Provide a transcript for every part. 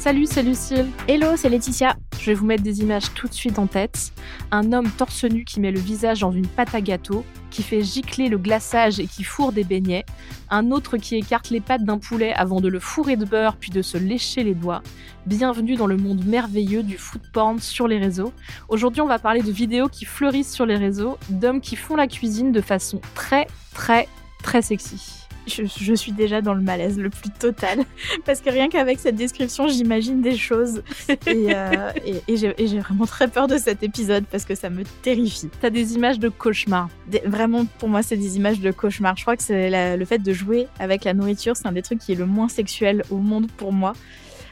Salut, c'est Lucille. Hello, c'est Laetitia. Je vais vous mettre des images tout de suite en tête. Un homme torse nu qui met le visage dans une pâte à gâteau, qui fait gicler le glaçage et qui fourre des beignets. Un autre qui écarte les pattes d'un poulet avant de le fourrer de beurre puis de se lécher les doigts. Bienvenue dans le monde merveilleux du food porn sur les réseaux. Aujourd'hui, on va parler de vidéos qui fleurissent sur les réseaux, d'hommes qui font la cuisine de façon très, très, très sexy. Je, je suis déjà dans le malaise le plus total. Parce que rien qu'avec cette description, j'imagine des choses. Et, euh, et- et j'ai vraiment très peur de cet épisode parce que ça me terrifie. T'as des images de cauchemar. Des- vraiment, pour moi, c'est des images de cauchemar. Je crois que c'est le fait de jouer avec la nourriture, c'est un des trucs qui est le moins sexuel au monde pour moi.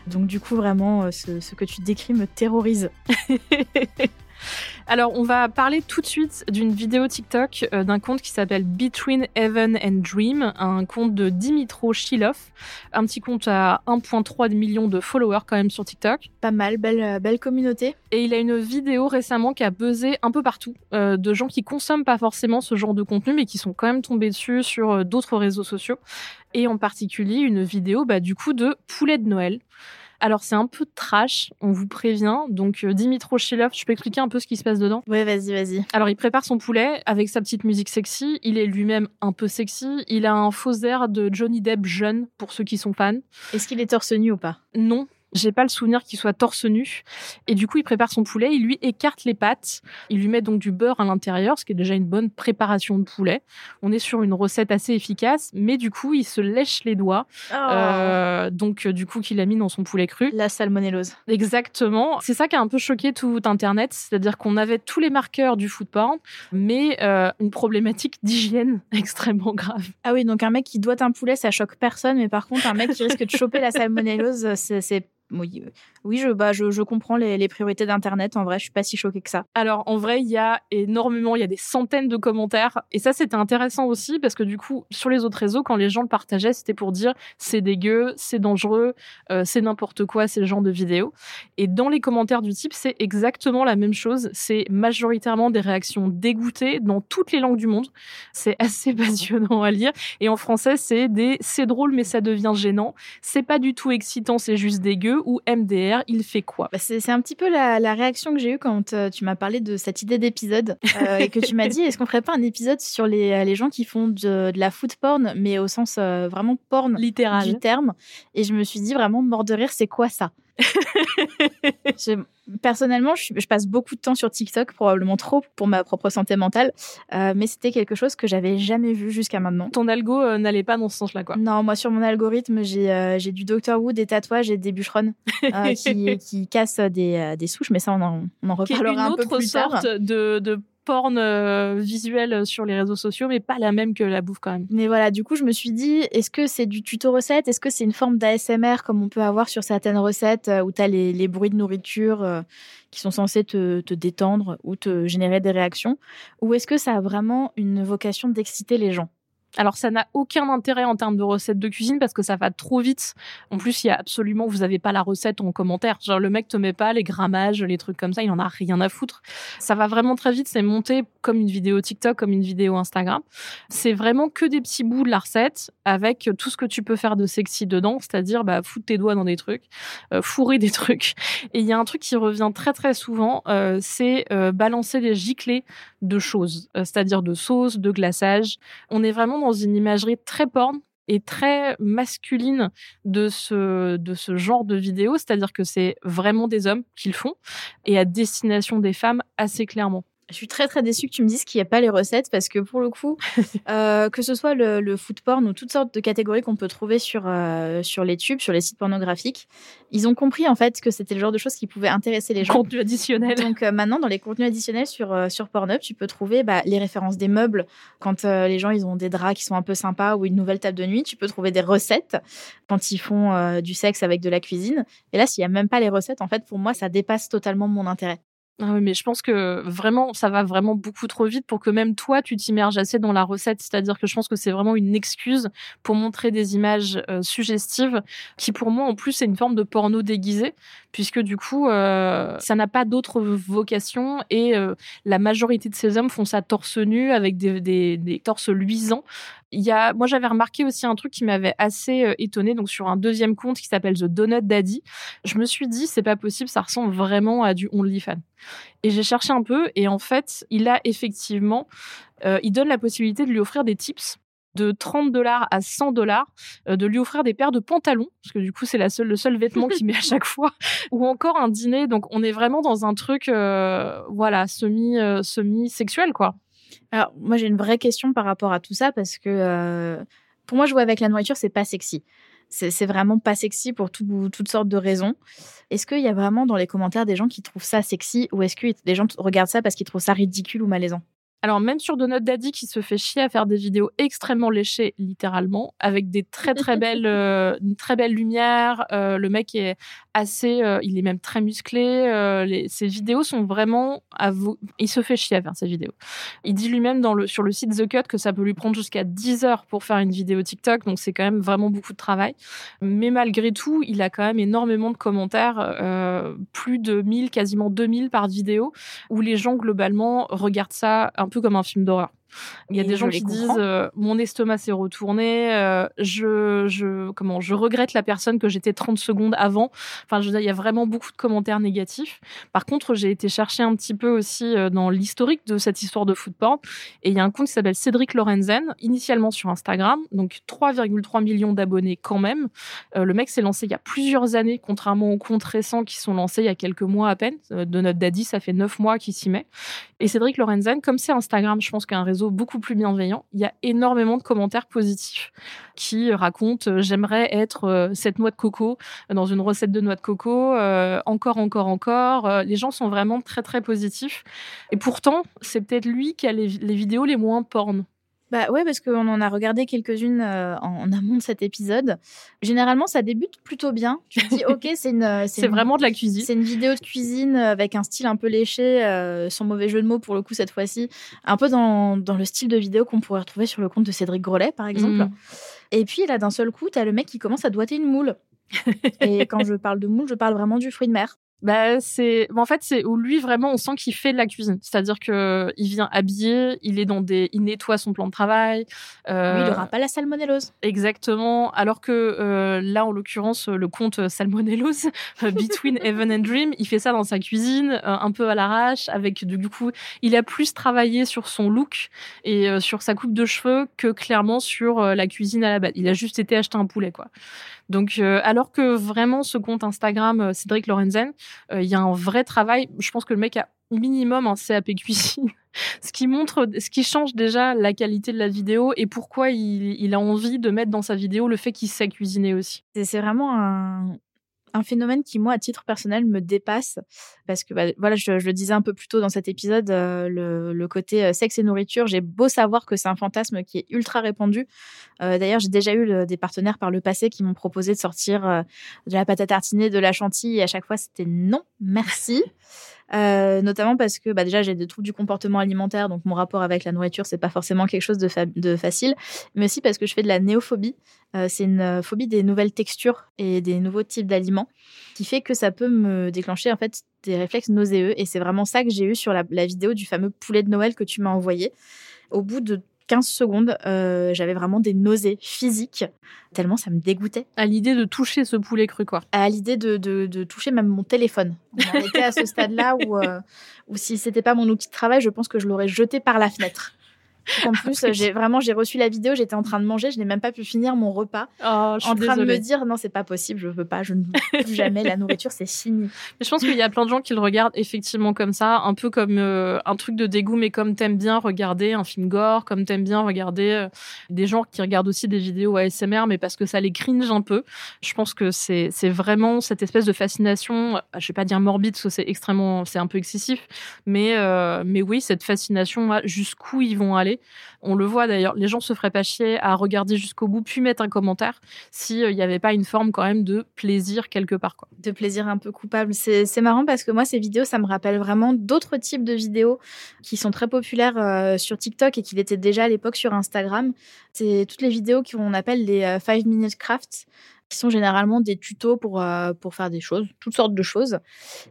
Donc du coup, vraiment, euh, ce, ce que tu décris me terrorise. Alors, on va parler tout de suite d'une vidéo TikTok euh, d'un compte qui s'appelle Between Heaven and Dream, un compte de Dimitro Shilov, un petit compte à 1,3 million de followers quand même sur TikTok. Pas mal, belle, euh, belle communauté. Et il a une vidéo récemment qui a buzzé un peu partout, euh, de gens qui consomment pas forcément ce genre de contenu, mais qui sont quand même tombés dessus sur euh, d'autres réseaux sociaux. Et en particulier une vidéo bah, du coup de poulet de Noël. Alors c'est un peu trash, on vous prévient. Donc euh, Dimitro Shilov, je peux expliquer un peu ce qui se passe dedans? Ouais, vas-y, vas-y. alors, il prépare son poulet avec sa petite musique sexy. Il est lui-même un peu sexy. Il a un faux air de Johnny Depp jeune, pour ceux qui sont fans. Est-ce qu'il est torse nu ou pas? Non, j'ai pas le souvenir qu'il soit torse nu. Et du coup, il prépare son poulet. Il lui écarte les pattes. Il lui met donc du beurre à l'intérieur, ce qui est déjà une bonne préparation de poulet. On est sur une recette assez efficace, mais du coup, il se lèche les doigts. Euh, donc, euh, du coup, qu'il a mis dans son poulet cru. La salmonellose. Exactement. C'est ça qui a un peu choqué tout Internet, c'est-à-dire qu'on avait tous les marqueurs du food porn, mais euh, une problématique d'hygiène extrêmement grave. Ah oui, donc un mec qui doit un poulet, ça choque personne, mais par contre, un mec qui risque de choper la salmonellose, c'est. C'est- Oui, euh, oui je, bah, comprends les, les priorités d'Internet. En vrai, je suis pas si choquée que ça. Alors en vrai, il y a énormément, il y a des centaines de commentaires, et ça c'était intéressant aussi parce que du coup, sur les autres réseaux, quand les gens le partageaient, c'était pour dire c'est dégueu, c'est dangereux, euh, c'est n'importe quoi, c'est le genre de vidéo. Et dans les commentaires du type, c'est exactement la même chose. C'est majoritairement des réactions dégoûtées dans toutes les langues du monde. C'est assez passionnant à lire. Et en français, c'est des c'est drôle mais ça devient gênant. C'est pas du tout excitant, c'est juste dégueu. Ou MDR, il fait quoi? Bah, c'est un petit peu la, la réaction que j'ai eue quand euh, tu m'as parlé de cette idée d'épisode euh, et que tu m'as dit est-ce qu'on ferait pas un épisode sur les, euh, les gens qui font de, de la food porn, mais au sens euh, vraiment porn Littéral. du terme? Et je me suis dit vraiment mort de rire, c'est quoi ça? Je- personnellement, je, passe beaucoup de temps sur TikTok, probablement trop pour ma propre santé mentale, euh, mais c'était quelque chose que j'avais jamais vu jusqu'à maintenant. Ton algo euh, n'allait pas dans ce sens-là, quoi. Non, moi sur mon algorithme, j'ai euh, du Dr Who, des tatouages et des bûcherons qui, qui cassent des, des souches, mais ça on en, on en reparlera une un peu autre plus sorte tard. de, de porn euh, visuel sur les réseaux sociaux, mais pas la même que la bouffe quand même. Mais voilà, du coup, je me suis dit, est-ce que c'est du tuto recette Est-ce que c'est une forme d'ASMR comme on peut avoir sur certaines recettes où tu as les, bruits de nourriture qui sont censés te, te, détendre ou te générer des réactions? Ou est-ce que ça a vraiment une vocation d'exciter les gens? Alors ça n'a aucun intérêt en termes de recettes de cuisine parce que ça va trop vite. En plus, il y a absolument, vous n'avez pas la recette en commentaire. Genre le mec te met pas les grammages, les trucs comme ça, il en a rien à foutre. Ça va vraiment très vite, c'est monté comme une vidéo TikTok, comme une vidéo Instagram. C'est vraiment que des petits bouts de la recette avec tout ce que tu peux faire de sexy dedans, c'est-à-dire bah, foutre tes doigts dans des trucs, euh, fourrer des trucs. Et il y a un truc qui revient très très souvent, euh, c'est euh, balancer des giclées de choses, c'est-à-dire de sauce, de glaçage. On est vraiment dans une imagerie très porn et très masculine de ce, de ce genre de vidéo, c'est-à-dire que c'est vraiment des hommes qui le font et à destination des femmes assez clairement. Je suis très très déçue que tu me dises qu'il n'y a pas les recettes parce que pour le coup, euh, que ce soit le, le, food porn ou toutes sortes de catégories qu'on peut trouver sur, euh, sur les tubes, sur les sites pornographiques, ils ont compris en fait que c'était le genre de choses qui pouvaient intéresser les gens. Contenu additionnel. Donc euh, maintenant, dans les contenus additionnels sur, euh, sur Pornhub, tu peux trouver bah, les références des meubles quand les gens ils ont des draps qui sont un peu sympas ou une nouvelle table de nuit. Tu peux trouver des recettes quand ils font du sexe avec de la cuisine. Et là, s'il n'y a même pas les recettes, en fait, pour moi, ça dépasse totalement mon intérêt. Ah oui, mais je pense que vraiment, ça va vraiment beaucoup trop vite pour que même toi, tu t'immerges assez dans la recette. C'est-à-dire que je pense que c'est vraiment une excuse pour montrer des images euh, suggestives qui, pour moi, en plus, c'est une forme de porno déguisé, puisque du coup, euh, ça n'a pas d'autre vocation et euh, la majorité de ces hommes font ça torse nu avec des, des, des torses luisants il y a, moi, j'avais remarqué aussi un truc qui m'avait assez euh, étonné. Donc, sur un deuxième compte qui s'appelle The Donut Daddy, je me suis dit, c'est pas possible, ça ressemble vraiment à du OnlyFans. Et j'ai cherché un peu, et en fait, il a effectivement, euh, il donne la possibilité de lui offrir des tips de 30 dollars à 100 dollars, euh, de lui offrir des paires de pantalons, parce que du coup, c'est la seule, le seul vêtement qu'il met à chaque fois, ou encore un dîner. Donc, on est vraiment dans un truc, voilà, semi, semi sexuel, quoi. Alors, moi, j'ai une vraie question par rapport à tout ça parce que euh, pour moi, jouer avec la nourriture, c'est pas sexy. C'est vraiment pas sexy pour toutes sortes de raisons. Est-ce qu'il y a vraiment dans les commentaires des gens qui trouvent ça sexy ou est-ce que les gens regardent ça parce qu'ils trouvent ça ridicule ou malaisant? Alors même sur Donut Daddy qui se fait chier à faire des vidéos extrêmement léchées littéralement avec des très très belles euh, une très belle lumière, euh, le mec est assez euh, il est même très musclé, les, ses vidéos sont vraiment à vous il se fait chier à faire ces vidéos. Il dit lui-même dans le sur le site The Cut que ça peut lui prendre jusqu'à 10 heures pour faire une vidéo TikTok donc c'est quand même vraiment beaucoup de travail. Mais malgré tout, il a quand même énormément de commentaires plus de 1000 quasiment 2000 par vidéo où les gens globalement regardent ça un peu comme un film d'horreur. Il y a des gens qui disent euh, mon estomac s'est retourné, euh, je, je, comment, je regrette la personne que j'étais 30 secondes avant. Enfin, je veux dire, il y a vraiment beaucoup de commentaires négatifs. Par contre, j'ai été chercher un petit peu aussi euh, dans l'historique de cette histoire de food porn. Et il y a un compte qui s'appelle Cédric Lorenzen, initialement sur Instagram, donc 3,3 millions d'abonnés quand même. le mec s'est lancé il y a plusieurs années, contrairement aux comptes récents qui sont lancés il y a quelques mois à peine. de notre daddy, ça fait 9 mois qu'il s'y met. Et Cédric Lorenzen, comme c'est Instagram, je pense qu'un réseau beaucoup plus bienveillant. Il y a énormément de commentaires positifs qui racontent euh, j'aimerais être euh, cette noix de coco dans une recette de noix de coco, euh, encore, encore, encore. les gens sont vraiment très, très positifs. Et pourtant, c'est peut-être lui qui a les, les vidéos les moins porn. Bah ouais, parce qu'on en a regardé quelques-unes euh, en, amont de cet épisode. Généralement, ça débute plutôt bien. Tu te dis, ok, c'est une. Euh, c'est vraiment de la cuisine. C'est une vidéo de cuisine avec un style un peu léché, euh, sans mauvais jeu de mots pour le coup cette fois-ci. Un peu dans, dans le style de vidéo qu'on pourrait retrouver sur le compte de Cédric Grolet, par exemple. Mm. Et puis là, d'un seul coup, t'as le mec qui commence à doiter une moule. Et quand je parle de moule, je parle vraiment du fruit de mer. Bah c'est en fait c'est où lui vraiment on sent qu'il fait de la cuisine. C'est-à-dire que il vient habillé il est dans des il nettoie son plan de travail euh... il aura pas la salmonellose. Exactement. Alors que euh, là en l'occurrence le compte salmonellose euh, Between Heaven and Dream il fait ça dans sa cuisine euh, un peu à l'arrache avec du coup il a plus travaillé sur son look et sur sa coupe de cheveux que clairement sur la cuisine à la base. Il a juste été acheter un poulet quoi. Donc alors que vraiment ce compte Instagram Cédric Lorenzen euh, il y a un vrai travail. Je pense que le mec a minimum un CAP cuisine, ce qui montre, ce qui change déjà la qualité de la vidéo et pourquoi il, a envie de mettre dans sa vidéo le fait qu'il sait cuisiner aussi. C'est vraiment un, un phénomène qui, moi, à titre personnel, me dépasse. Parce que, bah, voilà, je, le disais un peu plus tôt dans cet épisode, euh, le, côté euh, sexe et nourriture, j'ai beau savoir que c'est un fantasme qui est ultra répandu. Euh, d'ailleurs, j'ai déjà eu des partenaires par le passé qui m'ont proposé de sortir de la pâte à tartiner, de la chantilly, et à chaque fois, c'était non, merci. Euh, notamment parce que bah, déjà j'ai des troubles du comportement alimentaire, donc mon rapport avec la nourriture c'est pas forcément quelque chose de, facile, mais aussi parce que je fais de la néophobie. Euh, c'est une euh, phobie des nouvelles textures et des nouveaux types d'aliments, qui fait que ça peut me déclencher en fait des réflexes nauséeux, et c'est vraiment ça que j'ai eu sur la, la vidéo du fameux poulet de Noël que tu m'as envoyé. Au bout de 15 secondes, euh, j'avais vraiment des nausées physiques, tellement ça me dégoûtait. À l'idée de toucher ce poulet cru, quoi. À l'idée de, de, toucher même mon téléphone. On était à ce stade-là où, euh, où si c'était pas mon outil de travail, je pense que je l'aurais jeté par la fenêtre. En plus, j'ai vraiment j'ai reçu la vidéo, j'étais en train de manger, je n'ai même pas pu finir mon repas. Oh, en train de me dire non, c'est pas possible, je veux pas, je ne veux plus jamais la nourriture, c'est fini. Mais je pense qu'il y a plein de gens qui le regardent effectivement comme ça, un peu comme euh, un truc de dégoût, mais comme t'aimes bien regarder un film gore, comme t'aimes bien regarder euh, des gens qui regardent aussi des vidéos ASMR, mais parce que ça les cringe un peu. Je pense que c'est vraiment cette espèce de fascination, euh, je vais pas dire morbide parce que c'est extrêmement, c'est un peu excessif, mais mais oui, cette fascination jusqu'où ils vont aller on le voit d'ailleurs, les gens se feraient pas chier à regarder jusqu'au bout puis mettre un commentaire s'il n'y avait pas une forme quand même de plaisir quelque part. De plaisir un peu coupable. C'est marrant parce que moi, ces vidéos, ça me rappelle vraiment d'autres types de vidéos qui sont très populaires euh, sur TikTok et qui l'étaient déjà à l'époque sur Instagram. C'est toutes les vidéos qu'on appelle les 5 euh, minute crafts qui sont généralement des tutos pour, euh, pour faire des choses, toutes sortes de choses.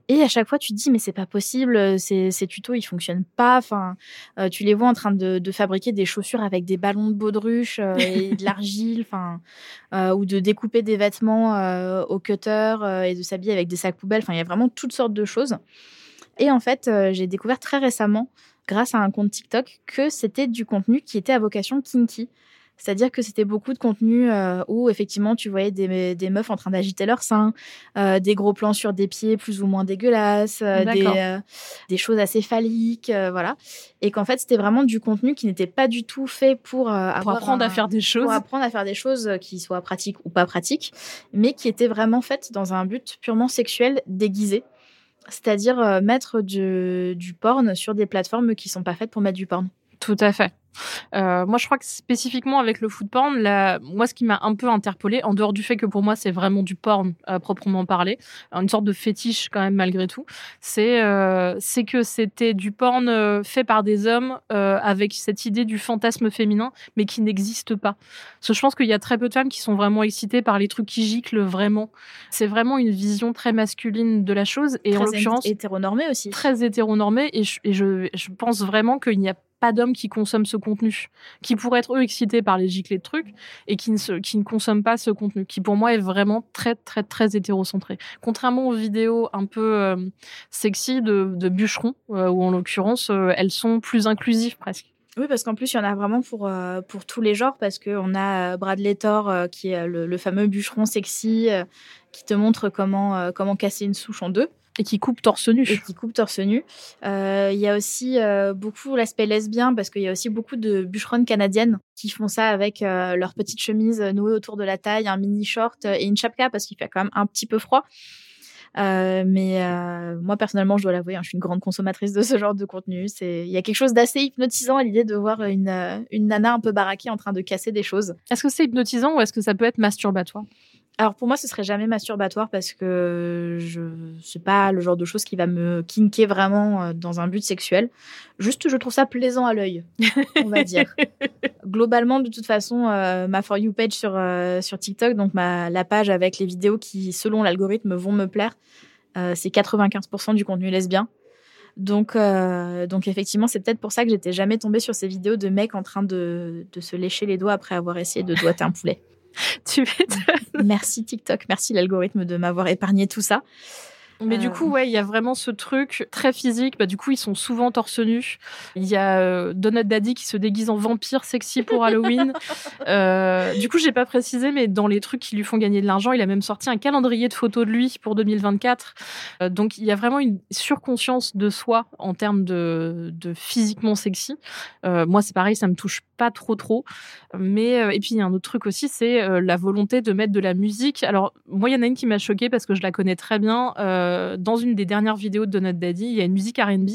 Et à chaque fois, tu te dis, mais c'est pas possible, ces, ces tutos, ils fonctionnent pas. Enfin, euh, tu les vois en train de, de, fabriquer des chaussures avec des ballons de baudruche euh, et de l'argile, enfin, ou de découper des vêtements au cutter et de s'habiller avec des sacs poubelles. Enfin, il y a vraiment toutes sortes de choses. Et en fait, j'ai découvert très récemment, grâce à un compte TikTok, que c'était du contenu qui était à vocation kinky. C'est-à-dire que c'était beaucoup de contenu euh, où effectivement tu voyais des, des meufs en train d'agiter leur sein, euh, des gros plans sur des pieds plus ou moins dégueulasses, euh, des, des, choses assez phalliques, voilà. Et qu'en fait c'était vraiment du contenu qui n'était pas du tout fait pour, pour apprendre à faire des choses, pour apprendre à faire des choses qui soient pratiques ou pas pratiques, mais qui étaient vraiment faites dans un but purement sexuel déguisé. C'est-à-dire mettre du, du porn sur des plateformes qui sont pas faites pour mettre du porn. Tout à fait. Euh, moi, je crois que spécifiquement avec le food porn, moi, ce qui m'a un peu interpellé, en dehors du fait que pour moi, c'est vraiment du porn à proprement parler, une sorte de fétiche quand même malgré tout, c'est euh, que c'était du porn euh, fait par des hommes avec cette idée du fantasme féminin, mais qui n'existe pas. Parce que je pense qu'il y a très peu de femmes qui sont vraiment excitées par les trucs qui giclent vraiment. C'est vraiment une vision très masculine de la chose et très en l'occurrence hétéronormée aussi. Très hétéronormée et je, et je, je pense vraiment qu'il n'y a pas d'hommes qui consomment ce contenu, qui pourraient être eux excités par les giclées de trucs et qui ne, consomment pas ce contenu, qui pour moi est vraiment très très très hétérocentré. Contrairement aux vidéos un peu euh, sexy de, bûcherons, euh, où en l'occurrence euh, elles sont plus inclusives presque. Oui, parce qu'en plus, il y en a vraiment pour, pour tous les genres, parce qu'on a Bradley Thor, qui est le, le, fameux bûcheron sexy, qui te montre comment, comment casser une souche en deux. Et qui coupe torse nu. Et qui coupe torse nu. Euh, il y a aussi euh, beaucoup l'aspect lesbien parce qu'il y a aussi beaucoup de bûcheronnes canadiennes qui font ça avec euh, leur petite chemise nouée autour de la taille, un mini short et une chapka parce qu'il fait quand même un petit peu froid. mais moi personnellement, je dois l'avouer, hein, je suis une grande consommatrice de ce genre de contenu. C'est, il y a quelque chose d'assez hypnotisant à l'idée de voir une une nana un peu baraquée en train de casser des choses. Est-ce que c'est hypnotisant ou est-ce que ça peut être masturbatoire? Alors pour moi, ce serait jamais masturbatoire parce que je c'est pas le genre de choses qui va me kinker vraiment euh, dans un but sexuel. Juste, je trouve ça plaisant à l'œil, on va dire. Globalement, de toute façon, euh, ma for you page sur euh, sur TikTok, donc ma la page avec les vidéos qui, selon l'algorithme, vont me plaire, c'est 95% du contenu lesbien. Donc, donc effectivement, c'est peut-être pour ça que j'étais jamais tombée sur ces vidéos de mecs en train de, de se lécher les doigts après avoir essayé de doigter un poulet. Tu Merci TikTok, merci l'algorithme de m'avoir épargné tout ça. Mais du Euh, coup, ouais, il y a vraiment ce truc très physique. Bah, du coup, ils sont souvent torse nu. Il y a euh, Donut Daddy qui se déguise en vampire sexy pour Halloween. Euh, du coup, j'ai pas précisé, mais dans les trucs qui lui font gagner de l'argent, il a même sorti un calendrier de photos de lui pour 2024. Euh, donc, il y a vraiment une surconscience de soi en termes de, de physiquement sexy. Moi, c'est pareil, ça me touche pas trop trop. Mais et puis il y a un autre truc aussi, c'est la volonté de mettre de la musique. Alors moi, il y en a une qui m'a choquée parce que je la connais très bien. Euh, dans une des dernières vidéos de Donut Daddy, il y a une musique R&B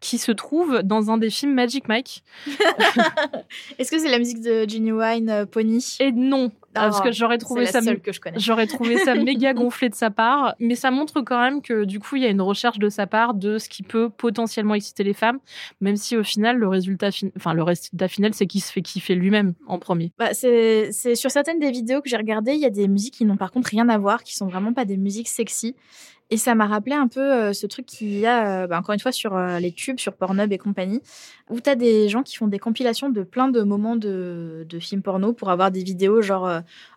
qui se trouve dans un des films Magic Mike. Est-ce que c'est la musique de Genuine euh, Pony? Et non, Ah, parce que j'aurais trouvé ça que je connais. J'aurais trouvé ça méga gonflé de sa part, mais ça montre quand même que du coup, il y a une recherche de sa part de ce qui peut potentiellement exciter les femmes, même si au final, le résultat, fin- enfin, le résultat final, c'est qu'il se fait kiffer lui-même en premier. Bah, c'est sur certaines des vidéos que j'ai regardées, il y a des musiques qui n'ont par contre rien à voir, qui sont vraiment pas des musiques sexy. Et ça m'a rappelé un peu euh, ce truc qu'il y a, euh, bah, encore une fois, sur euh, les tubes, sur Pornhub et compagnie, où tu as des gens qui font des compilations de plein de moments de, de films porno pour avoir des vidéos genre,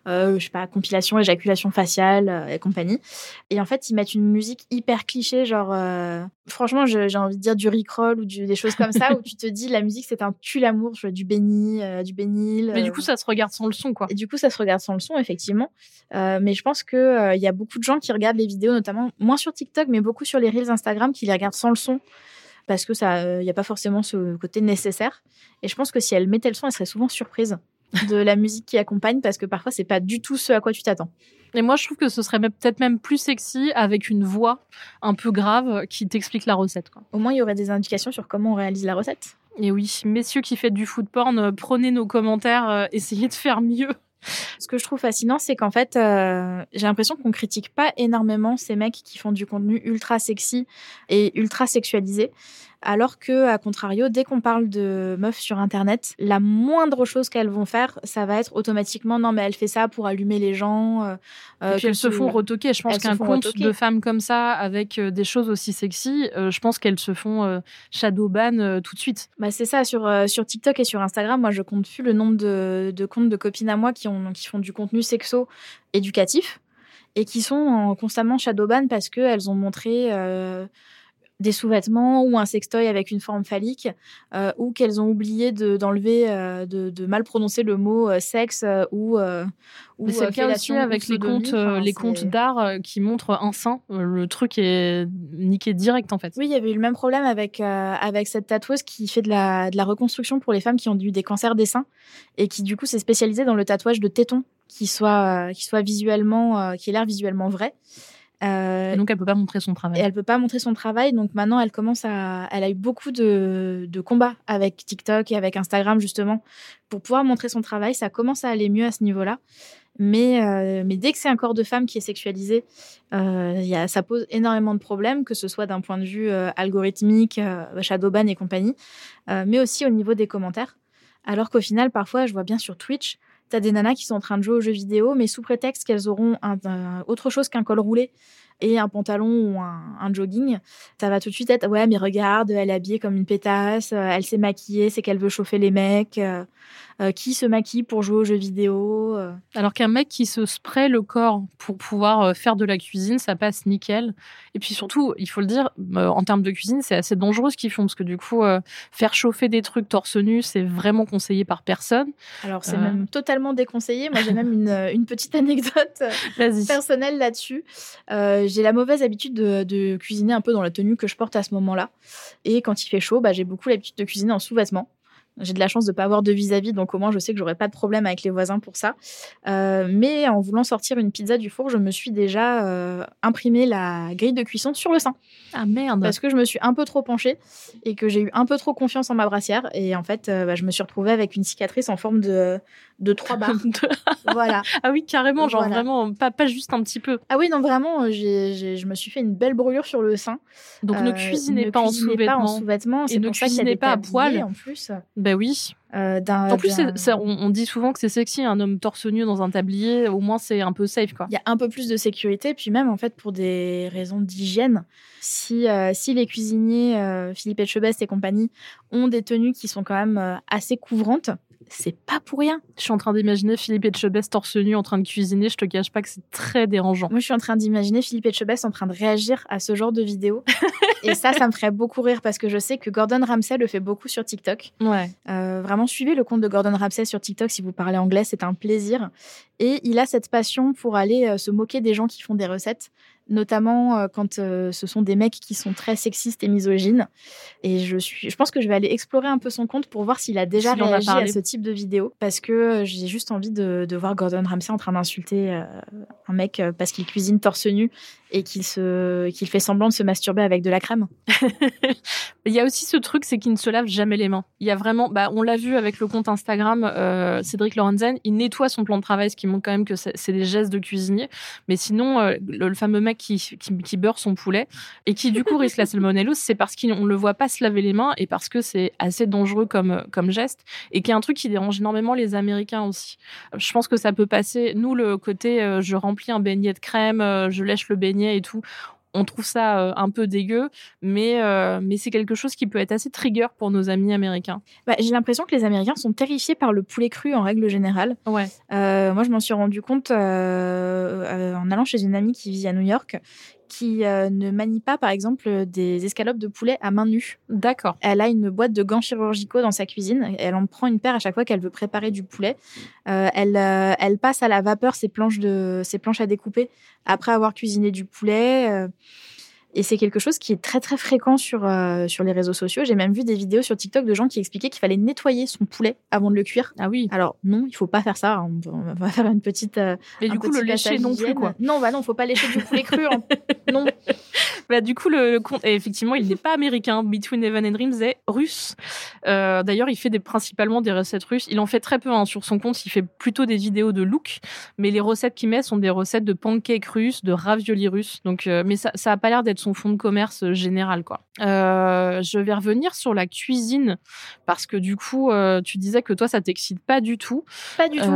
je sais pas, compilation, éjaculation faciale et compagnie. Et en fait, ils mettent une musique hyper cliché, genre, franchement, j'ai envie de dire du Rickroll ou du- des choses comme ça, où tu te dis, la musique, c'est un tue-l'amour, je vois du béni, du bénil. Mais du coup, ça se regarde sans le son, quoi. et du coup, ça se regarde sans le son, effectivement. Mais je pense euh, il y a beaucoup de gens qui regardent les vidéos, notamment moins sur TikTok, mais beaucoup sur les reels Instagram, qui les regardent sans le son, parce que ça, euh, il n'y a pas forcément ce côté nécessaire. Et je pense que si elle mettait le son, elle serait souvent surprise de la musique qui accompagne, parce que parfois, c'est pas du tout ce à quoi tu t'attends. Et moi, je trouve que ce serait peut-être même plus sexy avec une voix un peu grave qui t'explique la recette, quoi. Au moins, il y aurait des indications sur comment on réalise la recette. Et oui, messieurs qui faites du food porn, euh, prenez nos commentaires, euh, essayez de faire mieux. Ce que je trouve fascinant, c'est qu'en fait, euh, j'ai l'impression qu'on critique pas énormément ces mecs qui font du contenu ultra sexy et ultra sexualisé. Alors que, à contrario, dès qu'on parle de meufs sur Internet, la moindre chose qu'elles vont faire, ça va être automatiquement non, mais elle fait ça pour allumer les gens. euh, euh, Et puis que elles se font retoquer. Je pense qu'un compte retoquer. de femmes comme ça, avec euh, des choses aussi sexy, euh, je pense qu'elles se font euh, shadowban euh, tout de suite. Bah, c'est ça, sur, euh, sur TikTok et sur Instagram, moi je compte plus le nombre de, de comptes de copines à moi qui, ont, qui font du contenu sexo éducatif et qui sont en constamment shadowban parce qu'elles ont montré euh, des sous-vêtements ou un sextoy avec une forme phallique euh, ou qu'elles ont oublié de- d'enlever, euh, de, de mal prononcer le mot euh, sexe ou, ou c'est le cas aussi avec les comptes, Enfin, les comptes d'art qui montrent un sein. Le truc est niqué direct en fait. Oui, il y avait eu le même problème avec, euh, avec cette tatoueuse qui fait de la, de la reconstruction pour les femmes qui ont eu des cancers des seins et qui, du coup, s'est spécialisée dans le tatouage de tétons qui soit, euh, qui soit visuellement, euh, qui ait l'air visuellement vrai. Euh, donc elle peut pas montrer son travail. et elle peut pas montrer son travail, donc maintenant elle commence à, elle a eu beaucoup de, de combats avec TikTok et avec Instagram justement pour pouvoir montrer son travail. Ça commence à aller mieux à ce niveau-là, mais euh, mais dès que c'est un corps de femme qui est sexualisé, euh, y a, ça pose énormément de problèmes, que ce soit d'un point de vue algorithmique, shadowban et compagnie, mais aussi au niveau des commentaires. Alors qu'au final, parfois, je vois bien sur Twitch, t'as des nanas qui sont en train de jouer aux jeux vidéo, mais sous prétexte qu'elles auront autre chose qu'un col roulé et un pantalon ou un, un jogging, ça va tout de suite être ouais mais regarde, elle est habillée comme une pétasse, euh, elle s'est maquillée, c'est qu'elle veut chauffer les mecs, euh, euh, qui se maquille pour jouer aux jeux vidéo. Alors qu'un mec qui se spray le corps pour pouvoir faire de la cuisine, ça passe nickel. Et puis surtout, il faut le dire, en termes de cuisine, c'est assez dangereux ce qu'ils font parce que du coup, euh, faire chauffer des trucs torse nu, c'est vraiment conseillé par personne. Alors c'est Euh. même totalement déconseillé. Moi j'ai même une, une petite anecdote personnelle là-dessus. Euh, j'ai la mauvaise habitude de, cuisiner un peu dans la tenue que je porte à ce moment-là. Et quand il fait chaud, bah, j'ai beaucoup l'habitude de cuisiner en sous-vêtements. J'ai de la chance de ne pas avoir de vis-à-vis, donc au moins je sais que j'aurai pas de problème avec les voisins pour ça. Euh, mais en voulant sortir une pizza du four, je me suis déjà euh, imprimé la grille de cuisson sur le sein. Ah merde. Parce que je me suis un peu trop penchée et que j'ai eu un peu trop confiance en ma brassière. Et en fait, euh, bah, je me suis retrouvée avec une cicatrice en forme de, de trois barres. voilà. ah oui, carrément, genre Voilà. vraiment, pas, pas juste un petit peu. Ah oui, non, vraiment, euh, j'ai- je me suis fait une belle brûlure sur le sein. Donc ne cuisinez ne pas en cuisinez pas en sous-vêtements. Et ne cuisinez pas à poil. En plus, Ben oui. euh, En plus, on, on dit souvent que c'est sexy, un homme torse nu dans un tablier, au moins c'est un peu safe, quoi. il y a un peu plus de sécurité. Puis même, en fait, pour des raisons d'hygiène, si, euh, si les cuisiniers, euh, Philippe Etchebest et compagnie, ont des tenues qui sont quand même assez couvrantes, c'est pas pour rien. Je suis en train d'imaginer Philippe Etchebest torse nu en train de cuisiner. Je te cache pas que c'est très dérangeant. Moi, je suis en train d'imaginer Philippe Etchebest en train de réagir à ce genre de vidéo. et ça, ça me ferait beaucoup rire parce que je sais que Gordon Ramsay le fait beaucoup sur TikTok. Ouais. Euh, vraiment, suivez le compte de Gordon Ramsay sur TikTok si vous parlez anglais, c'est un plaisir. Et il a cette passion pour aller euh, se moquer des gens qui font des recettes notamment euh, quand euh, ce sont des mecs qui sont très sexistes et misogynes. Et je suis, je pense que je vais aller explorer un peu son compte pour voir s'il a déjà a réagi à ce type de vidéo, parce que euh, j'ai juste envie de, de voir Gordon Ramsay en train d'insulter euh, un mec euh, parce qu'il cuisine torse nu et qu'il se, qu'il fait semblant de se masturber avec de la crème. Il y a aussi ce truc, c'est qu'il ne se lave jamais les mains. Il y a vraiment, bah, on l'a vu avec le compte Instagram, euh, Cédric Lorenzen, il nettoie son plan de travail, ce qui montre quand même que c'est des gestes de cuisinier. Mais sinon, euh, le, fameux mec qui, qui, beurre son poulet et qui du coup risque la salmonellose, c'est parce qu'on le voit pas se laver les mains et parce que c'est assez dangereux comme, comme geste et qui est un truc qui dérange énormément les Américains aussi. Je pense que ça peut passer. Nous, le côté, euh, je remplis un beignet de crème, je lèche le beignet et tout. On trouve ça euh, un peu dégueu, mais, euh, mais c'est quelque chose qui peut être assez trigger pour nos amis américains. Bah, j'ai l'impression que les Américains sont terrifiés par le poulet cru en règle générale. Ouais. Euh, moi, je m'en suis rendu compte en allant chez une amie qui vit à New York, qui euh, ne manie pas, par exemple, des escalopes de poulet à main nue. D'accord. Elle a une boîte de gants chirurgicaux dans sa cuisine. Elle en prend une paire à chaque fois qu'elle veut préparer du poulet. Euh, elle, euh, elle passe à la vapeur ses planches, de, ses planches à découper après avoir cuisiné du poulet. Et c'est quelque chose qui est très très fréquent sur, euh, sur les réseaux sociaux. J'ai même vu des vidéos sur TikTok de gens qui expliquaient qu'il fallait nettoyer son poulet avant de le cuire. Ah oui. Alors non, il faut pas faire ça. On va- on va faire une petite. euh, Mais un du coup, le lécher non plus, quoi. Non, bah non, faut pas lécher du poulet cru. hein. Non. Bah, du coup, le, le compte, effectivement, il n'est pas américain. Between Heaven and Dreams est russe. Euh, D'ailleurs, il fait des, principalement des recettes russes. Il en fait très peu hein, sur son compte. Il fait plutôt des vidéos de look. Mais les recettes qu'il met sont des recettes de pancakes russes, de raviolis russes. Donc, euh, mais ça, ça a pas l'air d'être son fond de commerce euh, général, quoi. Euh, je vais revenir sur la cuisine parce que du coup, tu disais que toi, ça t'excite pas du tout. Pas du tout.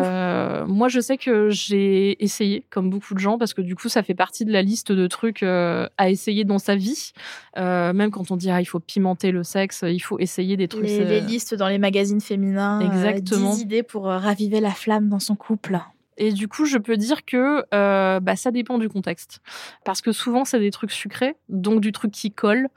Moi, je sais que j'ai essayé, comme beaucoup de gens, parce que du coup, ça fait partie de la liste de trucs à essayer dans sa vie. Euh, même quand on dit ah, il faut pimenter le sexe, il faut essayer des trucs. les, euh, les listes dans les magazines féminins. euh, Exactement. 10 idées pour euh, raviver la flamme dans son couple. Et du coup, je peux dire que euh, bah, ça dépend du contexte. Parce que souvent, c'est des trucs sucrés, donc du truc qui colle.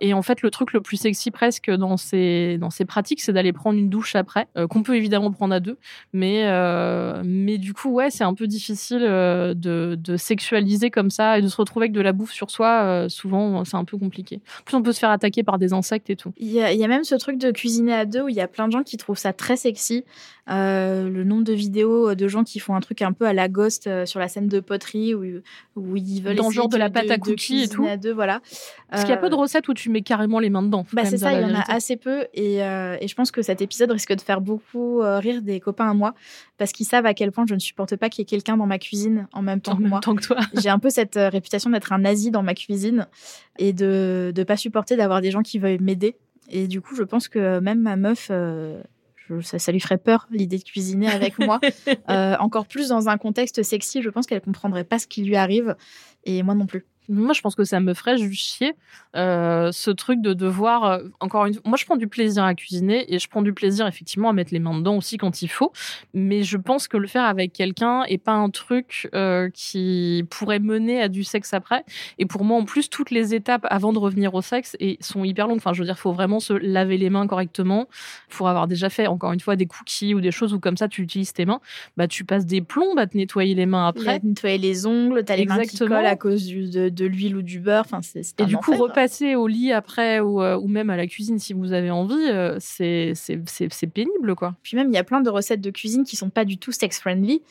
Et en fait, le truc le plus sexy presque dans ces, dans ces pratiques, c'est d'aller prendre une douche après, euh, qu'on peut évidemment prendre à deux. Mais, euh, mais du coup, ouais, c'est un peu difficile euh, de, de sexualiser comme ça et de se retrouver avec de la bouffe sur soi. souvent, c'est un peu compliqué. En plus, on peut se faire attaquer par des insectes et tout. Il y, a, il y a même ce truc de cuisiner à deux où il y a plein de gens qui trouvent ça très sexy. Le nombre de vidéos de gens qui font un truc un peu à la Ghost sur la scène de poterie où, où ils veulent Dans le genre de la pâte à cookies et tout. à deux, voilà. Parce qu'il y a peu de recettes où tu mets carrément les mains dedans. Bah c'est ça, il y en a assez peu et, euh, et je pense que cet épisode risque de faire beaucoup euh, rire des copains à moi parce qu'ils savent à quel point je ne supporte pas qu'il y ait quelqu'un dans ma cuisine en même temps En que même moi. temps que toi. J'ai un peu cette euh, réputation d'être un nazi dans ma cuisine et de ne pas supporter d'avoir des gens qui veulent m'aider. Et du coup, je pense que même ma meuf, euh, je- ça, ça lui ferait peur l'idée de cuisiner avec moi. Euh, encore plus dans un contexte sexy, je pense qu'elle comprendrait pas ce qui lui arrive et moi non plus. Moi, je pense que ça me ferait juste chier euh, ce truc de devoir. euh, encore une fois, moi, je prends du plaisir à cuisiner et je prends du plaisir effectivement à mettre les mains dedans aussi quand il faut. Mais je pense que le faire avec quelqu'un est pas un truc euh, qui pourrait mener à du sexe après. Et pour moi, en plus, toutes les étapes avant de revenir au sexe et sont hyper longues. Enfin, je veux dire, faut vraiment se laver les mains correctement pour avoir déjà fait encore une fois des cookies ou des choses où comme ça tu utilises tes mains. Bah, tu passes des plombs à te nettoyer les mains Après, après. nettoyer les ongles, t'as les mains qui Exactement. collent à cause du- de, de l'huile ou du beurre. Enfin, c'est c'est Et du coup, enfer. repasser au lit après ou, euh, ou même à la cuisine si vous avez envie, euh, c'est c'est- c'est- pénible, quoi. Puis même, il y a plein de recettes de cuisine qui sont pas du tout sex-friendly.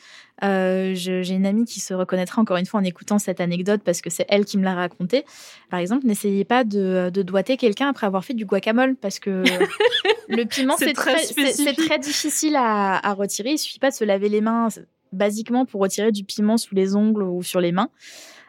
Euh, je- J'ai une amie qui se reconnaîtra encore une fois en écoutant cette anecdote parce que c'est elle qui me l'a racontée. Par exemple, n'essayez pas de, de doigter quelqu'un après avoir fait du guacamole parce que le piment, C'est très difficile à, à retirer. Il suffit pas de se laver les mains basiquement pour retirer du piment sous les ongles ou sur les mains.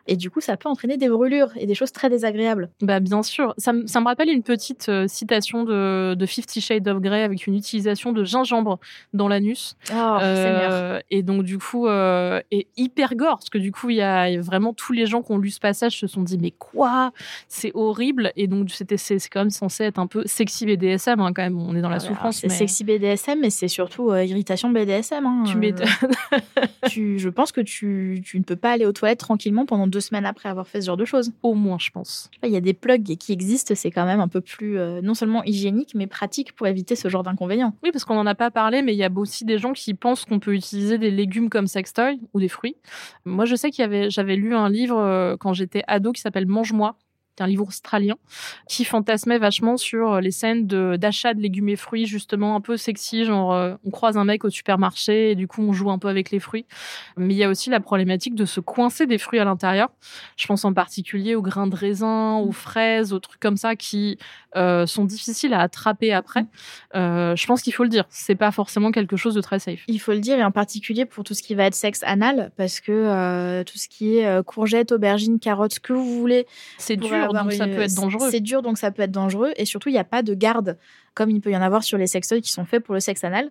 Et du coup, ça peut entraîner des brûlures et des choses très désagréables. Bah, bien sûr. Ça, me- ça me rappelle une petite euh, citation de, de Fifty Shades of Grey avec une utilisation de gingembre dans l'anus. Oh, Euh, et donc, du coup, euh, et hyper gore, parce que du coup, il y a vraiment tous les gens qui ont lu ce passage se sont dit, mais quoi? C'est horrible. Et donc, c'était, c'est, quand même censé être un peu sexy BDSM, hein, quand même. On est dans la souffrance. C'est mais- sexy BDSM, mais c'est surtout euh, irritation BDSM. hein. Tu m'étonnes. tu, je pense que tu, tu ne peux pas aller aux toilettes tranquillement pendant deux semaines après avoir fait ce genre de choses. Au moins, je pense. Il y a des plugs qui existent, c'est quand même un peu plus euh, non seulement hygiénique, mais pratique pour éviter ce genre d'inconvénients. Oui, parce qu'on n'en a pas parlé, mais il y a aussi des gens qui pensent qu'on peut utiliser des légumes comme sextoy ou des fruits. Moi, je sais qu'il y avait, j'avais lu un livre euh, quand j'étais ado qui s'appelle Mange-moi. Qui est un livre australien qui fantasmait vachement sur les scènes d'achat de, légumes et fruits, justement un peu sexy, genre euh, on croise un mec au supermarché et du coup on joue un peu avec les fruits. Mais il y a aussi la problématique de se coincer des fruits à l'intérieur. Je pense en particulier aux grains de raisin, aux fraises, aux trucs comme ça qui euh, sont difficiles à attraper après. Euh, je pense qu'il faut le dire, c'est pas forcément quelque chose de très safe. Il faut le dire, et en particulier pour tout ce qui va être sexe anal, parce que euh, tout ce qui est euh, courgettes, aubergines, carottes, ce que vous voulez, C'est pourrait dur, avoir donc ça une- peut être dangereux. C'est dur, donc ça peut être dangereux. Et surtout, il n'y a pas de garde, comme il peut y en avoir sur les sextoys qui sont faits pour le sexe anal.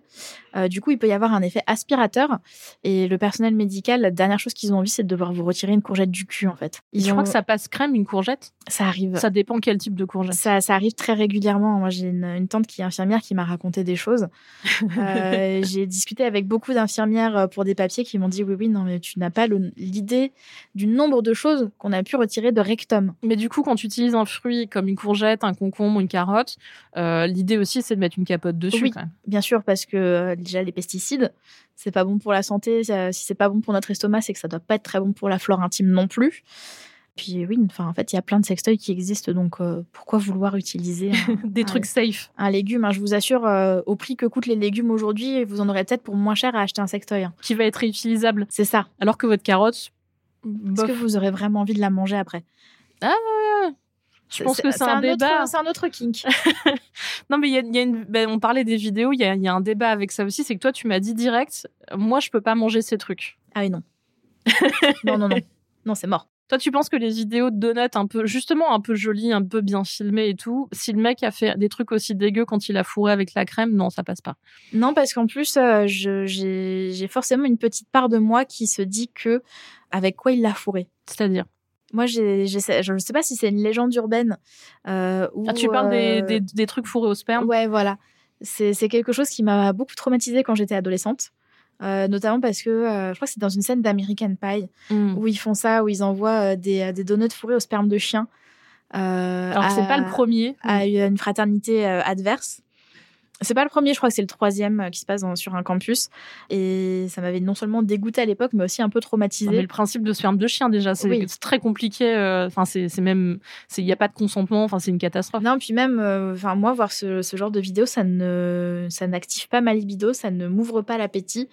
Euh, du coup, il peut y avoir un effet aspirateur. Et le personnel médical, la dernière chose qu'ils ont envie, c'est de devoir vous retirer une courgette du cul, en fait. je ont- crois que ça passe crème, une courgette? ça arrive. Ça dépend quel type de courgette. Ça, ça arrive très régulièrement. Moi, j'ai une, une tante qui est infirmière qui m'a raconté des choses. Euh, j'ai discuté avec beaucoup d'infirmières euh, pour des papiers qui m'ont dit oui, oui, non, mais tu n'as pas l'idée du nombre de choses qu'on a pu retirer de rectum. Mais du coup, quand tu utilises un fruit comme une courgette, un concombre, une carotte, euh, l'idée aussi, c'est de mettre une capote dessus. Oui. Quand même. Bien sûr, parce que euh, déjà les pesticides, c'est pas bon pour la santé. Ça- si c'est pas bon pour notre estomac, c'est que ça doit pas être très bon pour la flore intime non plus. Puis oui, enfin en fait, il y a plein de sextoys qui existent, donc euh, pourquoi vouloir utiliser un, Des un- trucs safe. un légume hein, Je vous assure, euh, au prix que coûtent les légumes aujourd'hui, vous en aurez peut-être pour moins cher à acheter un sextoy. hein. qui va être réutilisable. C'est ça. Alors que votre carotte, Est-ce que vous aurez vraiment envie de la manger après? Je pense que c'est un, autre- débat. C'est un autre kink. Non, mais il y a, il y a une... ben, on parlait des vidéos, il y a, il y a un débat avec ça aussi. C'est que toi, tu m'as dit direct, moi, je peux pas manger ces trucs. ah oui, non. non, non, non. Non, c'est mort. Toi, tu penses que les vidéos de donuts un peu, justement, un peu jolies, un peu bien filmées et tout, si le mec a fait des trucs aussi dégueux quand il a fourré avec la crème, non, ça passe pas. Non, parce qu'en plus, euh, j'ai forcément une petite part de moi qui se dit que avec quoi il l'a fourré. C'est-à-dire? Moi, je ne sais pas si c'est une légende urbaine. Euh, Ah, tu parles des, euh, des, des trucs fourrés au sperme? Ouais, voilà. C'est quelque chose qui m'a beaucoup traumatisée quand j'étais adolescente. Euh, notamment parce que euh, je crois que c'est dans une scène d'American Pie Hmm. où ils font ça, où ils envoient des, des donuts fourrés au sperme de chien. Alors, c'est pas le premier. à une fraternité adverse. C'est pas le premier, je crois que c'est le troisième euh, qui se passe dans- sur un campus. Et ça m'avait non seulement dégoûté à l'époque, mais aussi un peu traumatisé. Mais le principe de sperme de chien, déjà, c'est Oui. très compliqué. euh, Enfin, c'est c'est même. Il n'y a pas de consentement, enfin, c'est une catastrophe. Non, puis même, euh, enfin moi, voir ce, ce genre de vidéo, ça ne, ça n'active pas ma libido, ça ne m'ouvre pas l'appétit.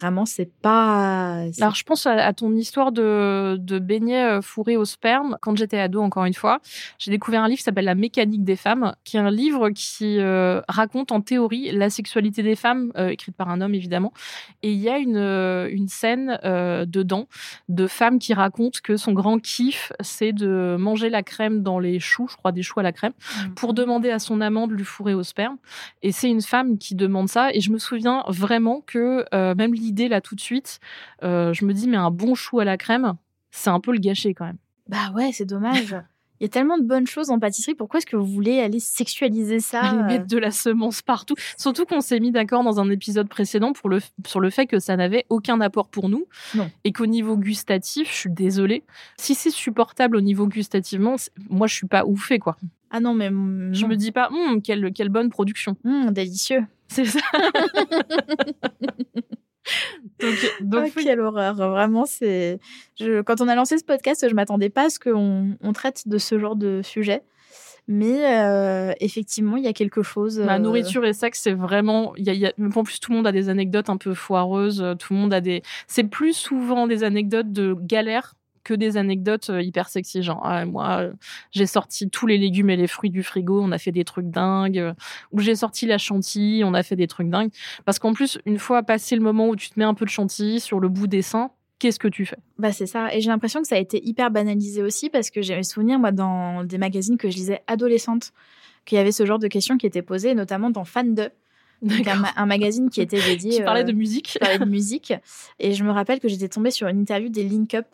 Vraiment, c'est pas. Alors, je pense à, à ton histoire de, de beignets euh, fourrés au sperme. Quand j'étais ado, encore une fois, j'ai découvert un livre qui s'appelle La mécanique des femmes, qui est un livre qui euh, raconte en théorie la sexualité des femmes, euh, écrite par un homme évidemment. Et il y a une, une scène euh, dedans de femmes qui racontent que son grand kiff, c'est de manger la crème dans les choux, je crois des choux à la crème, pour demander à son amant de lui fourrer au sperme. Et c'est une femme qui demande ça. Et je me souviens vraiment que même l'idée là tout de suite, euh, je me dis mais un bon chou à la crème, c'est un peu le gâcher quand même. Bah ouais, c'est dommage. Il y a tellement de bonnes choses en pâtisserie. Pourquoi est-ce que vous voulez aller sexualiser ça Aller euh mettre de la semence partout. Surtout qu'on s'est mis d'accord dans un épisode précédent pour le, sur le fait que ça n'avait aucun apport pour nous. Non. Et qu'au niveau gustatif, je suis désolée. Si c'est supportable au niveau gustativement, moi je suis pas oufée quoi. Ah non, mais mm, Je non. me dis pas, Hum, quelle, quelle bonne production. Mm, délicieux. C'est ça. donc, donc oh, quelle horreur, vraiment, c'est. Je... Quand on a lancé ce podcast, je m'attendais pas à ce qu'on on traite de ce genre de sujet. Mais euh, effectivement, il y a quelque chose. La euh, nourriture et sexe, c'est vraiment. Y a, y a- En plus, tout le monde a des anecdotes un peu foireuses. Tout le monde a des. C'est plus souvent des anecdotes de galère que des anecdotes euh, hyper sexy. Genre, ah, moi, euh, j'ai sorti tous les légumes et les fruits du frigo, on a fait des trucs dingues. euh, Ou j'ai sorti la chantilly, on a fait des trucs dingues. Parce qu'en plus, une fois passé le moment où tu te mets un peu de chantilly sur le bout des seins, qu'est-ce que tu fais? Bah c'est ça. Et j'ai l'impression que ça a été hyper banalisé aussi parce que j'ai souvenir moi dans des magazines que je lisais adolescente qu'il y avait ce genre de questions qui étaient posées, notamment dans Fan 2. Donc un, un, magazine qui était dédié. Qui parlait de musique. Qui parlait de musique. Et je me rappelle que j'étais tombée sur une interview des Link Up,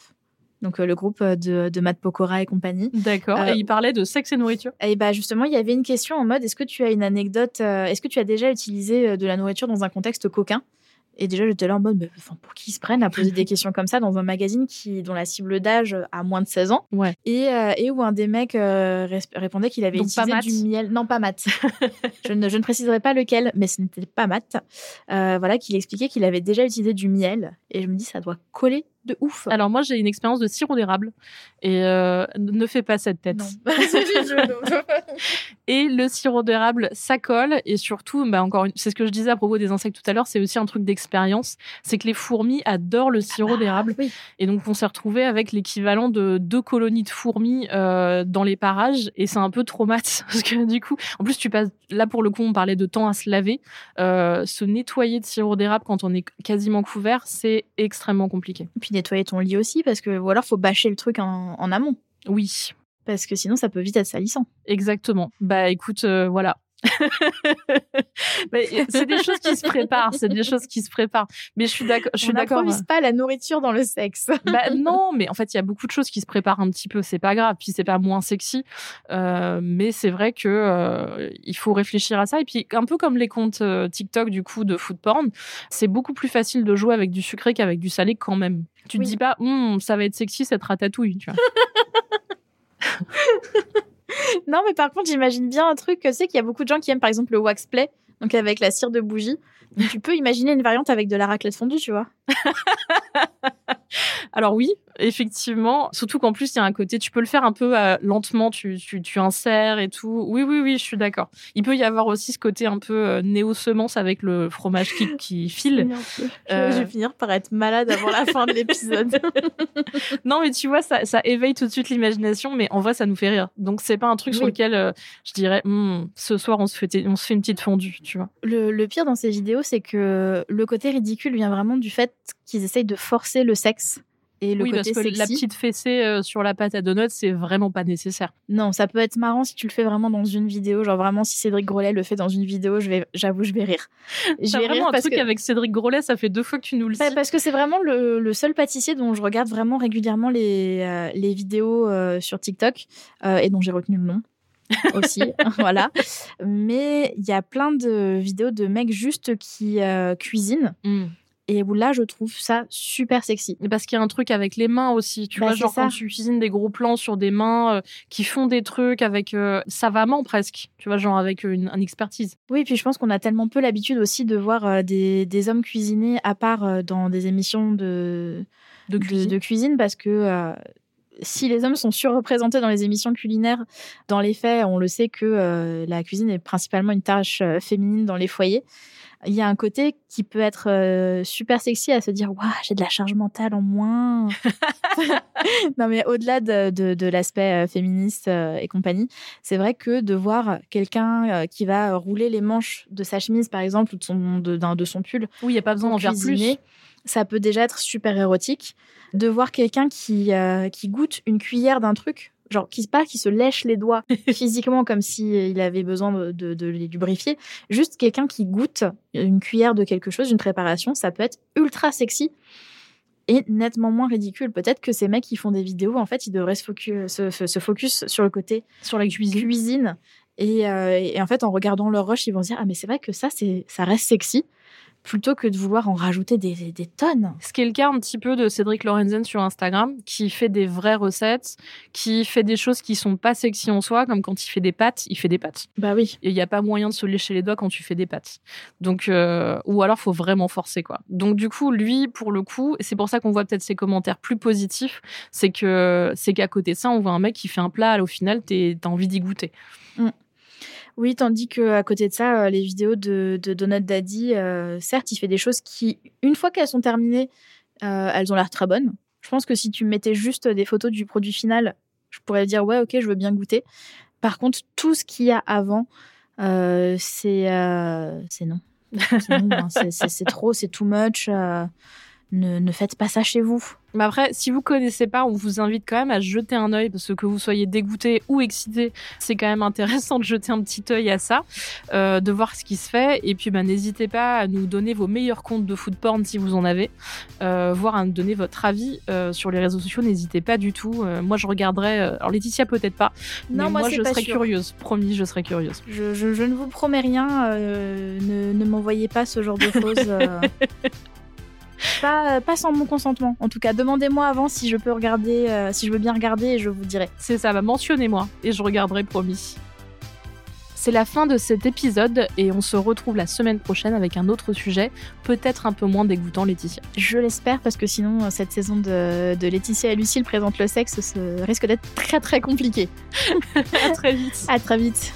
donc euh, le groupe de, de Matt Pokora et compagnie. D'accord. Euh, et il parlait de sexe et nourriture. Et bah justement, il y avait une question en mode est-ce que tu as une anecdote euh, Est-ce que tu as déjà utilisé de la nourriture dans un contexte coquin? Et déjà, j'étais là en mode, mais, enfin, pour qui ils se prennent à poser des questions comme ça dans un magazine qui, dont la cible d'âge a moins de 16 ans? Ouais. et, euh, et où un des mecs euh, répondait qu'il avait Donc utilisé pas du miel. Non, pas mat. je, ne, je ne préciserai pas lequel, mais ce n'était pas mat. Euh, voilà, qu'il expliquait qu'il avait déjà utilisé du miel. Et je me dis, ça doit coller de ouf. Alors moi, j'ai une expérience de sirop d'érable. Et euh, ne fais pas cette tête. et le sirop d'érable, ça colle. Et surtout, bah, encore une... c'est ce que je disais à propos des insectes tout à l'heure, c'est aussi un truc d'expérience. C'est que les fourmis adorent le sirop Ah, d'érable. oui. Et donc, on s'est retrouvé avec l'équivalent de deux colonies de fourmis euh, dans les parages. Et c'est un peu traumatisant. Parce que du coup, en plus, tu passes, là pour le coup, on parlait de temps à se laver. Euh, se nettoyer de sirop d'érable quand on est quasiment couvert, c'est extrêmement compliqué. Et puis nettoyer ton lit aussi, parce que, ou alors faut bâcher le truc en, en amont. Oui, Parce que sinon, ça peut vite être salissant. exactement. Bah écoute, euh, voilà. Mais c'est des choses qui se préparent, c'est des choses qui se préparent. Mais je suis d'accord, je suis On d'accord. n'improvise pas la nourriture dans le sexe. Bah non, mais en fait, il y a beaucoup de choses qui se préparent un petit peu. C'est pas grave. Puis c'est pas moins sexy, Euh, mais c'est vrai que euh, il faut réfléchir à ça. Et puis un peu comme les comptes euh, TikTok du coup de food porn, c'est beaucoup plus facile de jouer avec du sucré qu'avec du salé quand même. Tu te Oui. dis pas, Hum, ça va être sexy cette ratatouille. Tu vois. Non, mais par contre, j'imagine bien un truc, tu sais qu'il y a beaucoup de gens qui aiment par exemple le wax play, donc avec la cire de bougie. Tu peux imaginer une variante avec de la raclette fondue, tu vois. Alors oui, effectivement. Surtout qu'en plus, il y a un côté, tu peux le faire un peu euh, lentement, tu, tu, tu insères et tout. Oui, oui, oui, je suis d'accord. Il peut y avoir aussi ce côté un peu euh, néo-semence avec le fromage qui, qui file. Je, Euh. je vais finir par être malade avant la fin de l'épisode. Non, mais tu vois, ça, ça éveille tout de suite l'imagination, mais en vrai, ça nous fait rire. Donc, c'est pas un truc sur lequel je dirais, Hmm, ce soir, on se, fait, on se fait une petite fondue, tu vois. le, le pire dans ces vidéos, c'est que le côté ridicule vient vraiment du fait qu'ils essayent de forcer le sexe. Et le oui, parce côté que la petite fessée euh, sur la pâte à donuts, c'est vraiment pas nécessaire. Non, ça peut être marrant si tu le fais vraiment dans une vidéo. Genre vraiment, si Cédric Grolet le fait dans une vidéo, je vais, j'avoue, je vais rire. Je vais vraiment rire un parce truc que... avec Cédric Grolet, ça fait deux fois que tu nous le dis. Ouais, parce que c'est vraiment le, le seul pâtissier dont je regarde vraiment régulièrement les, euh, les vidéos euh, sur TikTok euh, et dont j'ai retenu le nom aussi. voilà. Mais il y a plein de vidéos de mecs juste qui cuisinent Hmm. Et où là, je trouve ça super sexy. Parce qu'il y a un truc avec les mains aussi. Tu Bah, vois, genre ça. quand tu cuisines des gros plans sur des mains euh, qui font des trucs avec euh, savamment presque. Tu vois, genre avec une, une expertise. Oui, puis je pense qu'on a tellement peu l'habitude aussi de voir euh, des, des hommes cuisiner à part euh, dans des émissions de, De cuisine. de cuisine parce que euh, si les hommes sont surreprésentés dans les émissions culinaires, dans les faits, on le sait que euh, la cuisine est principalement une tâche euh, féminine dans les foyers. Il y a un côté qui peut être euh, super sexy à se dire waouh j'ai de la charge mentale en moins. non mais au-delà de, de, de l'aspect euh, féministe euh, et compagnie, c'est vrai que de voir quelqu'un qui va rouler les manches de sa chemise par exemple ou de son de, de son pull Oui, il n'y a pas besoin d'en faire plus. ça peut déjà être super érotique. De voir quelqu'un qui, euh, qui goûte une cuillère d'un truc, genre qui pas qui se lèche les doigts physiquement comme si il avait besoin de, de, de les lubrifier, juste quelqu'un qui goûte une cuillère de quelque chose, une préparation, ça peut être ultra sexy et nettement moins ridicule. Peut-être que ces mecs qui font des vidéos, en fait, ils devraient se focus, se, se focus sur le côté Sur la cuisine. cuisine. Et, euh, et en fait, en regardant leur rush, ils vont se dire Ah, mais c'est vrai que ça, c'est, ça reste sexy, plutôt que de vouloir en rajouter des, des, des tonnes. Ce qui est le cas un petit peu de Cédric Lorenzen sur Instagram, qui fait des vraies recettes, qui fait des choses qui sont pas sexy en soi, comme quand il fait des pâtes, il fait des pâtes. Bah oui. Il n'y a pas moyen de se lécher les doigts quand tu fais des pâtes. Donc, euh, ou alors faut vraiment forcer quoi. Donc du coup, lui, pour le coup, c'est pour ça qu'on voit peut-être ses commentaires plus positifs, c'est que c'est qu'à côté de ça, on voit un mec qui fait un plat, au final, t'as envie d'y goûter. Oui, tandis que à côté de ça, euh, les vidéos de, de Donut Daddy, euh, certes, il fait des choses qui, une fois qu'elles sont terminées, euh, elles ont l'air très bonnes. Je pense que si tu mettais juste des photos du produit final, je pourrais dire ouais, ok, je veux bien goûter. Par contre, tout ce qu'il y a avant, c'est non. Hein. C'est- trop, c'est too much. Ne, ne faites pas ça chez vous. Mais après, si vous connaissez pas, on vous invite quand même à jeter un œil, parce que vous soyez dégoûté ou excité, c'est quand même intéressant de jeter un petit œil à ça, euh, de voir ce qui se fait. Et puis, bah, n'hésitez pas à nous donner vos meilleurs comptes de food porn si vous en avez, euh, voire à nous donner votre avis euh, sur les réseaux sociaux. N'hésitez pas du tout. Moi, je regarderai. alors, Laetitia, peut-être pas. Non, mais moi, moi, je sûr. curieuse. Promis, je serais curieuse. Je, je- je ne vous promets rien, ne, ne m'envoyez pas ce genre de choses. Pas, pas sans mon consentement. En tout cas, demandez-moi avant si je peux regarder, euh, si je veux bien regarder et je vous dirai. C'est ça, bah, mentionnez-moi et je regarderai, promis. C'est la fin de cet épisode et on se retrouve la semaine prochaine avec un autre sujet, peut-être un peu moins dégoûtant, Laetitia. Je l'espère parce que sinon, euh, cette saison de, de Laetitia et Lucille présente le sexe ce risque d'être très très compliqué. À très vite. À très vite.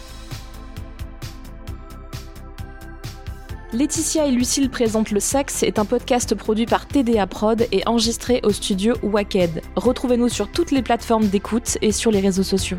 Laetitia et Lucille présentent le sexe est un podcast produit par TDA Prod et enregistré au studio Wacked. Retrouvez-nous sur toutes les plateformes d'écoute et sur les réseaux sociaux.